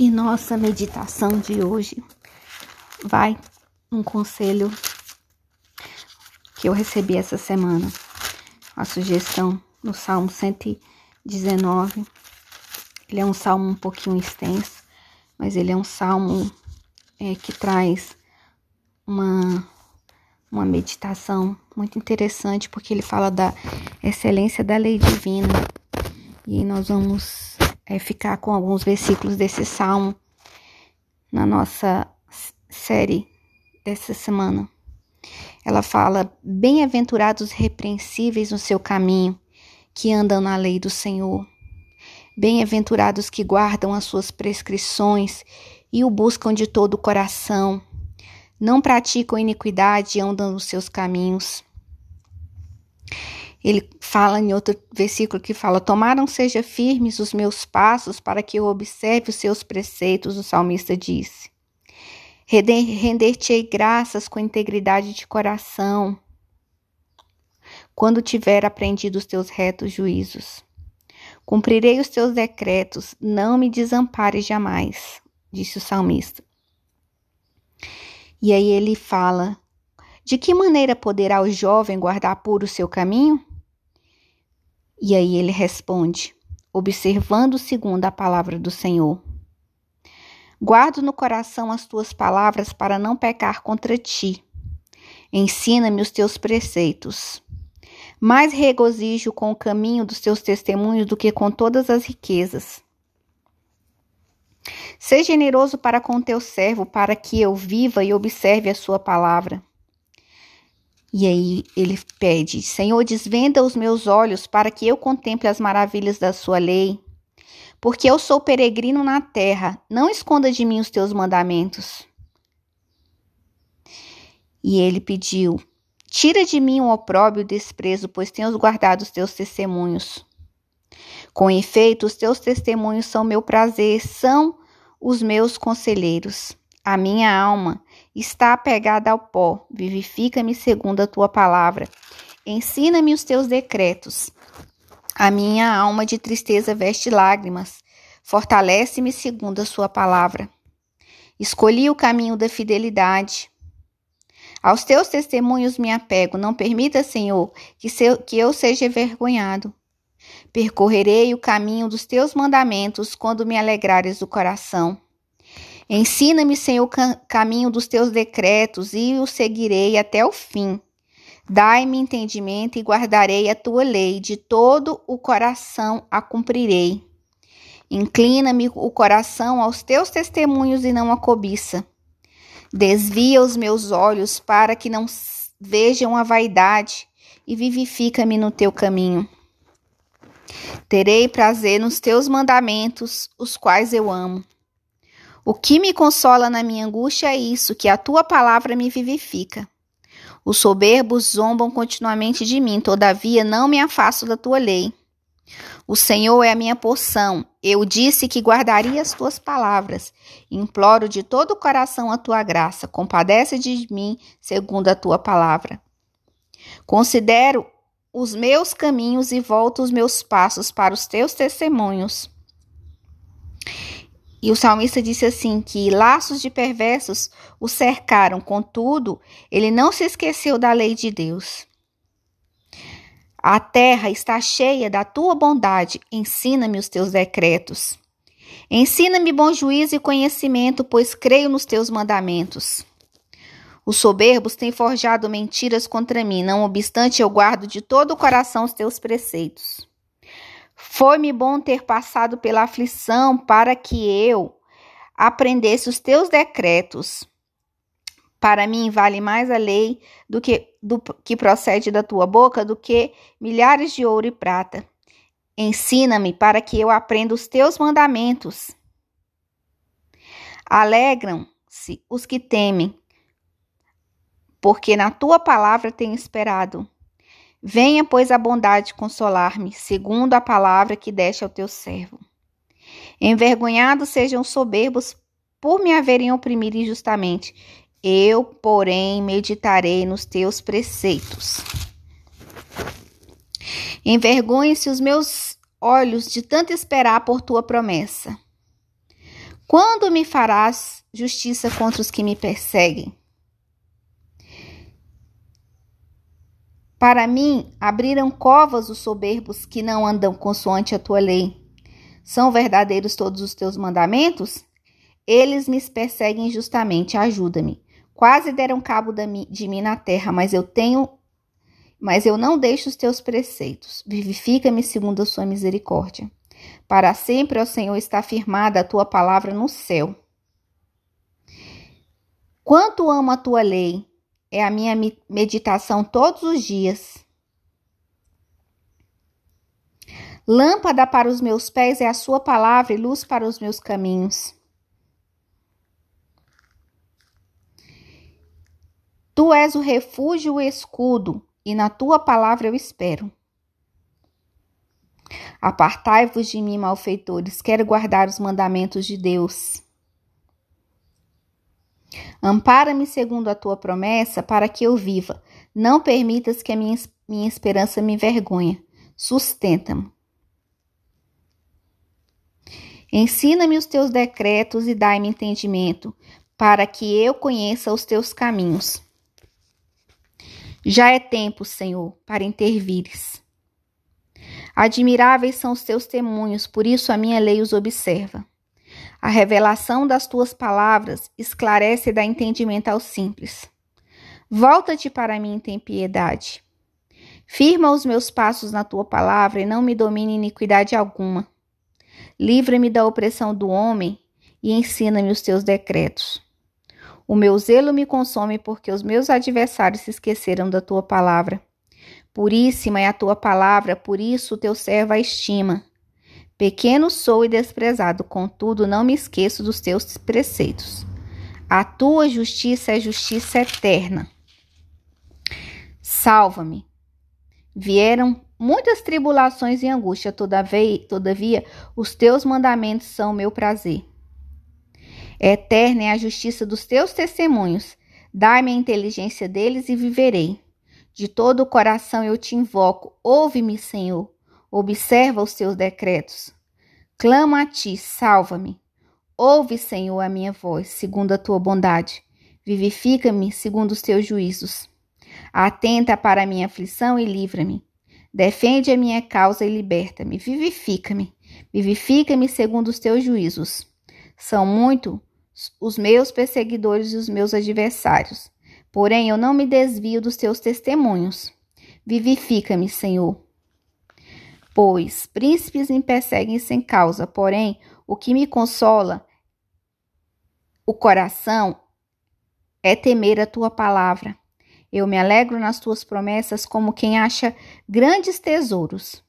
E nossa meditação de hoje vai um conselho que eu recebi essa semana. A sugestão no Salmo 119. Ele é um salmo um pouquinho extenso, mas ele é um salmo é, que traz uma, uma meditação muito interessante, porque ele fala da excelência da lei divina. E nós vamos é, ficar com alguns versículos desse salmo na nossa série dessa semana. Ela fala: Bem-aventurados repreensíveis no seu caminho, que andam na lei do Senhor. Bem-aventurados que guardam as suas prescrições e o buscam de todo o coração. Não praticam iniquidade e andam nos seus caminhos. Ele fala em outro versículo que fala: Tomaram seja firmes os meus passos para que eu observe os seus preceitos, o salmista disse. Render-te-ei graças com integridade de coração, quando tiver aprendido os teus retos juízos. Cumprirei os teus decretos, não me desampares jamais, disse o salmista. E aí ele fala: De que maneira poderá o jovem guardar puro o seu caminho? E aí ele responde, observando segundo a palavra do Senhor. Guardo no coração as tuas palavras para não pecar contra ti. Ensina-me os teus preceitos. Mais regozijo com o caminho dos teus testemunhos do que com todas as riquezas. Seja generoso para com teu servo, para que eu viva e observe a sua palavra. E aí ele pede: Senhor, desvenda os meus olhos para que eu contemple as maravilhas da sua lei. Porque eu sou peregrino na terra, não esconda de mim os teus mandamentos. E ele pediu: Tira de mim o opróbrio e o desprezo, pois tenho guardado os teus testemunhos. Com efeito, os teus testemunhos são meu prazer, são os meus conselheiros. A minha alma está apegada ao pó, vivifica-me segundo a tua palavra. Ensina-me os teus decretos. A minha alma de tristeza veste lágrimas. Fortalece-me segundo a sua palavra. Escolhi o caminho da fidelidade. Aos teus testemunhos me apego. Não permita, Senhor, que, que eu seja envergonhado. Percorrerei o caminho dos teus mandamentos quando me alegrares do coração. Ensina-me, Senhor, o caminho dos teus decretos e o seguirei até o fim. Dai-me entendimento e guardarei a tua lei, de todo o coração a cumprirei. Inclina-me o coração aos teus testemunhos e não a cobiça. Desvia os meus olhos para que não vejam a vaidade e vivifica-me no teu caminho. Terei prazer nos teus mandamentos, os quais eu amo. O que me consola na minha angústia é isso, que a tua palavra me vivifica. Os soberbos zombam continuamente de mim, todavia não me afasto da tua lei. O Senhor é a minha porção. Eu disse que guardaria as tuas palavras. Imploro de todo o coração a tua graça. Compadece de mim segundo a tua palavra. Considero os meus caminhos e volto os meus passos para os teus testemunhos. E o salmista disse assim: que laços de perversos o cercaram, contudo, ele não se esqueceu da lei de Deus. A terra está cheia da tua bondade, ensina-me os teus decretos. Ensina-me bom juízo e conhecimento, pois creio nos teus mandamentos. Os soberbos têm forjado mentiras contra mim, não obstante eu guardo de todo o coração os teus preceitos. Foi-me bom ter passado pela aflição para que eu aprendesse os teus decretos. Para mim vale mais a lei do que do que procede da tua boca do que milhares de ouro e prata. Ensina-me para que eu aprenda os teus mandamentos. Alegram-se os que temem, porque na tua palavra tenho esperado. Venha, pois, a bondade consolar-me, segundo a palavra que deste ao teu servo. Envergonhados sejam soberbos por me haverem oprimido injustamente. Eu, porém, meditarei nos teus preceitos. Envergonhem-se os meus olhos de tanto esperar por tua promessa. Quando me farás justiça contra os que me perseguem? Para mim, abriram covas os soberbos que não andam consoante a tua lei. São verdadeiros todos os teus mandamentos? Eles me perseguem justamente, ajuda-me. Quase deram cabo de mim na terra, mas eu tenho mas eu não deixo os teus preceitos. Vivifica-me segundo a sua misericórdia. Para sempre, ó Senhor, está firmada a tua palavra no céu. Quanto amo a tua lei, é a minha meditação todos os dias. Lâmpada para os meus pés é a sua palavra e luz para os meus caminhos. Tu és o refúgio o escudo, e na tua palavra eu espero. Apartai-vos de mim, malfeitores, quero guardar os mandamentos de Deus. Ampara-me segundo a tua promessa, para que eu viva. Não permitas que a minha, minha esperança me envergonhe. Sustenta-me. Ensina-me os teus decretos e dai-me entendimento, para que eu conheça os teus caminhos. Já é tempo, Senhor, para intervires. Admiráveis são os teus testemunhos, por isso a minha lei os observa. A revelação das tuas palavras esclarece e dá entendimento aos simples. Volta-te para mim, tem piedade. Firma os meus passos na tua palavra e não me domine iniquidade alguma. Livra-me da opressão do homem e ensina-me os teus decretos. O meu zelo me consome porque os meus adversários se esqueceram da tua palavra. Puríssima é a tua palavra, por isso o teu servo a estima. Pequeno sou e desprezado, contudo não me esqueço dos teus preceitos. A tua justiça é justiça eterna. Salva-me. Vieram muitas tribulações e angústia, todavia, todavia os teus mandamentos são meu prazer. Eterna é a justiça dos teus testemunhos. Dai-me a inteligência deles e viverei. De todo o coração eu te invoco. Ouve-me, Senhor. Observa os teus decretos. Clamo a ti, salva-me. Ouve, Senhor, a minha voz, segundo a tua bondade. Vivifica-me segundo os teus juízos. Atenta para a minha aflição e livra-me. Defende a minha causa e liberta-me. Vivifica-me. Vivifica-me segundo os teus juízos. São muito os meus perseguidores e os meus adversários. Porém, eu não me desvio dos teus testemunhos. Vivifica-me, Senhor. Pois príncipes me perseguem sem causa, porém, o que me consola o coração é temer a tua palavra. Eu me alegro nas tuas promessas como quem acha grandes tesouros.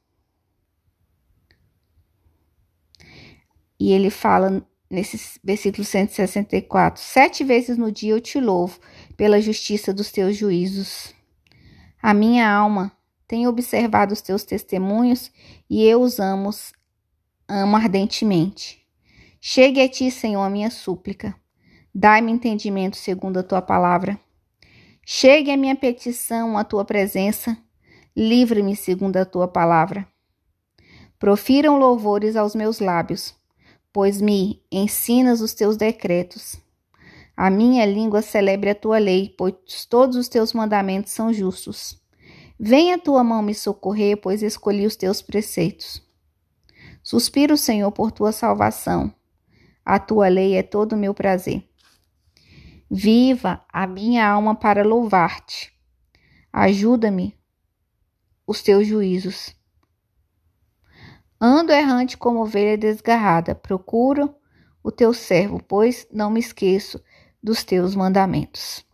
E ele fala nesse versículo 164: Sete vezes no dia eu te louvo pela justiça dos teus juízos. A minha alma tem observado os teus testemunhos e eu os amo, amo ardentemente. Chegue a ti, Senhor, a minha súplica. Dai-me entendimento segundo a tua palavra. Chegue a minha petição à tua presença. Livre-me segundo a tua palavra. Profiram louvores aos meus lábios pois me ensinas os teus decretos. A minha língua celebre a tua lei, pois todos os teus mandamentos são justos. Venha tua mão me socorrer, pois escolhi os teus preceitos. Suspiro, Senhor, por tua salvação. A tua lei é todo o meu prazer. Viva a minha alma para louvar-te. Ajuda-me os teus juízos. Ando errante como ovelha desgarrada, procuro o teu servo, pois não me esqueço dos teus mandamentos.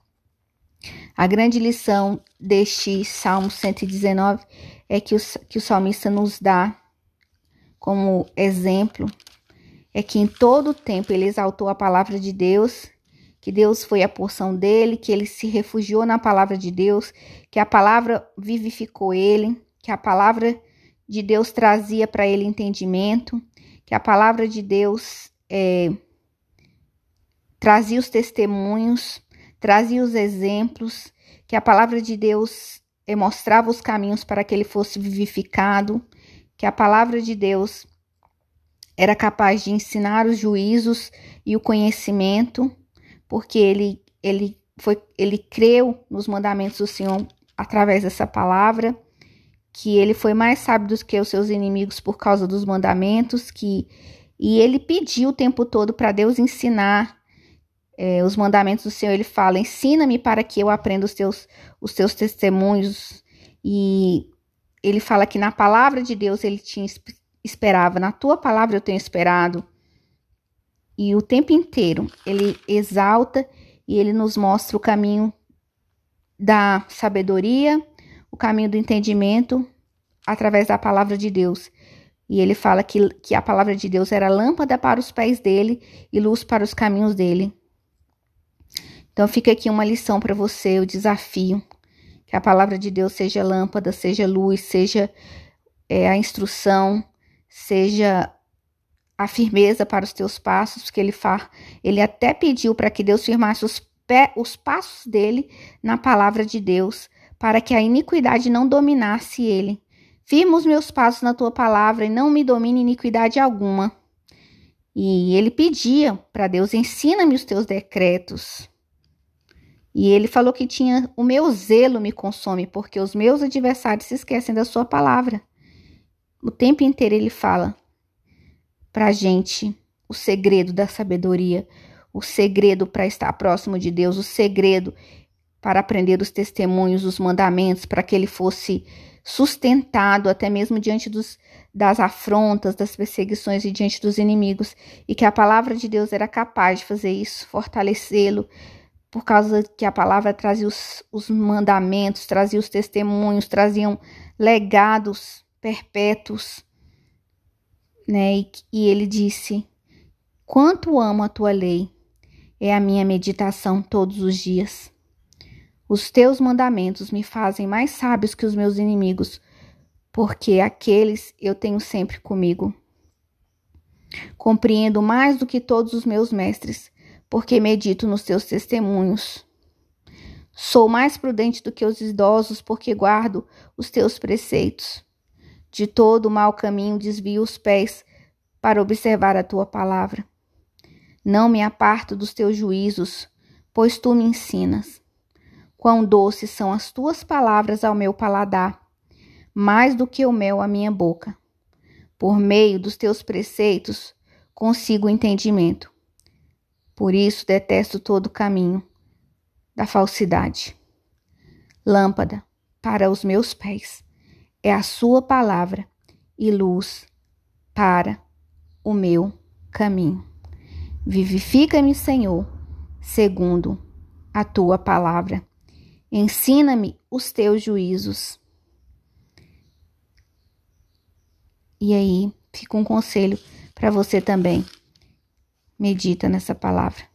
A grande lição deste Salmo 119 é que o, que o salmista nos dá como exemplo é que em todo o tempo ele exaltou a palavra de Deus, que Deus foi a porção dele, que ele se refugiou na palavra de Deus, que a palavra vivificou ele, que a palavra de Deus trazia para ele entendimento, que a palavra de Deus é, trazia os testemunhos, trazia os exemplos, que a palavra de Deus é, mostrava os caminhos para que ele fosse vivificado, que a palavra de Deus era capaz de ensinar os juízos e o conhecimento, porque ele ele foi ele creu nos mandamentos do Senhor através dessa palavra, que ele foi mais sábio do que os seus inimigos por causa dos mandamentos, que e ele pediu o tempo todo para Deus ensinar é, os mandamentos do Senhor. Ele fala: ensina-me para que eu aprenda os teus os teus testemunhos e ele fala que na palavra de Deus ele tinha esperava, na tua palavra eu tenho esperado. E o tempo inteiro ele exalta e ele nos mostra o caminho da sabedoria, o caminho do entendimento através da palavra de Deus. E ele fala que, que a palavra de Deus era lâmpada para os pés dele e luz para os caminhos dele. Então fica aqui uma lição para você, o desafio. Que a palavra de Deus seja lâmpada, seja luz, seja é, a instrução, seja a firmeza para os teus passos, porque ele, fa, ele até pediu para que Deus firmasse os, pé, os passos dele na palavra de Deus, para que a iniquidade não dominasse ele. Firma os meus passos na tua palavra e não me domine iniquidade alguma. E ele pedia para Deus: ensina-me os teus decretos. E ele falou que tinha o meu zelo me consome, porque os meus adversários se esquecem da sua palavra. O tempo inteiro ele fala para a gente o segredo da sabedoria, o segredo para estar próximo de Deus, o segredo para aprender os testemunhos, os mandamentos, para que ele fosse sustentado até mesmo diante dos, das afrontas, das perseguições e diante dos inimigos, e que a palavra de Deus era capaz de fazer isso, fortalecê-lo, por causa que a palavra trazia os, os mandamentos, trazia os testemunhos, traziam legados perpétuos, né? E, e ele disse: Quanto amo a tua lei, é a minha meditação todos os dias. Os teus mandamentos me fazem mais sábios que os meus inimigos, porque aqueles eu tenho sempre comigo. Compreendo mais do que todos os meus mestres, porque medito nos teus testemunhos. Sou mais prudente do que os idosos, porque guardo os teus preceitos. De todo o mau caminho desvio os pés para observar a tua palavra. Não me aparto dos teus juízos, pois tu me ensinas. Quão doces são as tuas palavras ao meu paladar, mais do que o mel à minha boca. Por meio dos teus preceitos consigo entendimento. Por isso detesto todo caminho da falsidade. Lâmpada para os meus pés é a sua palavra e luz para o meu caminho. Vivifica-me, Senhor, segundo a tua palavra. Ensina-me os teus juízos. E aí, fica um conselho para você também. Medita nessa palavra.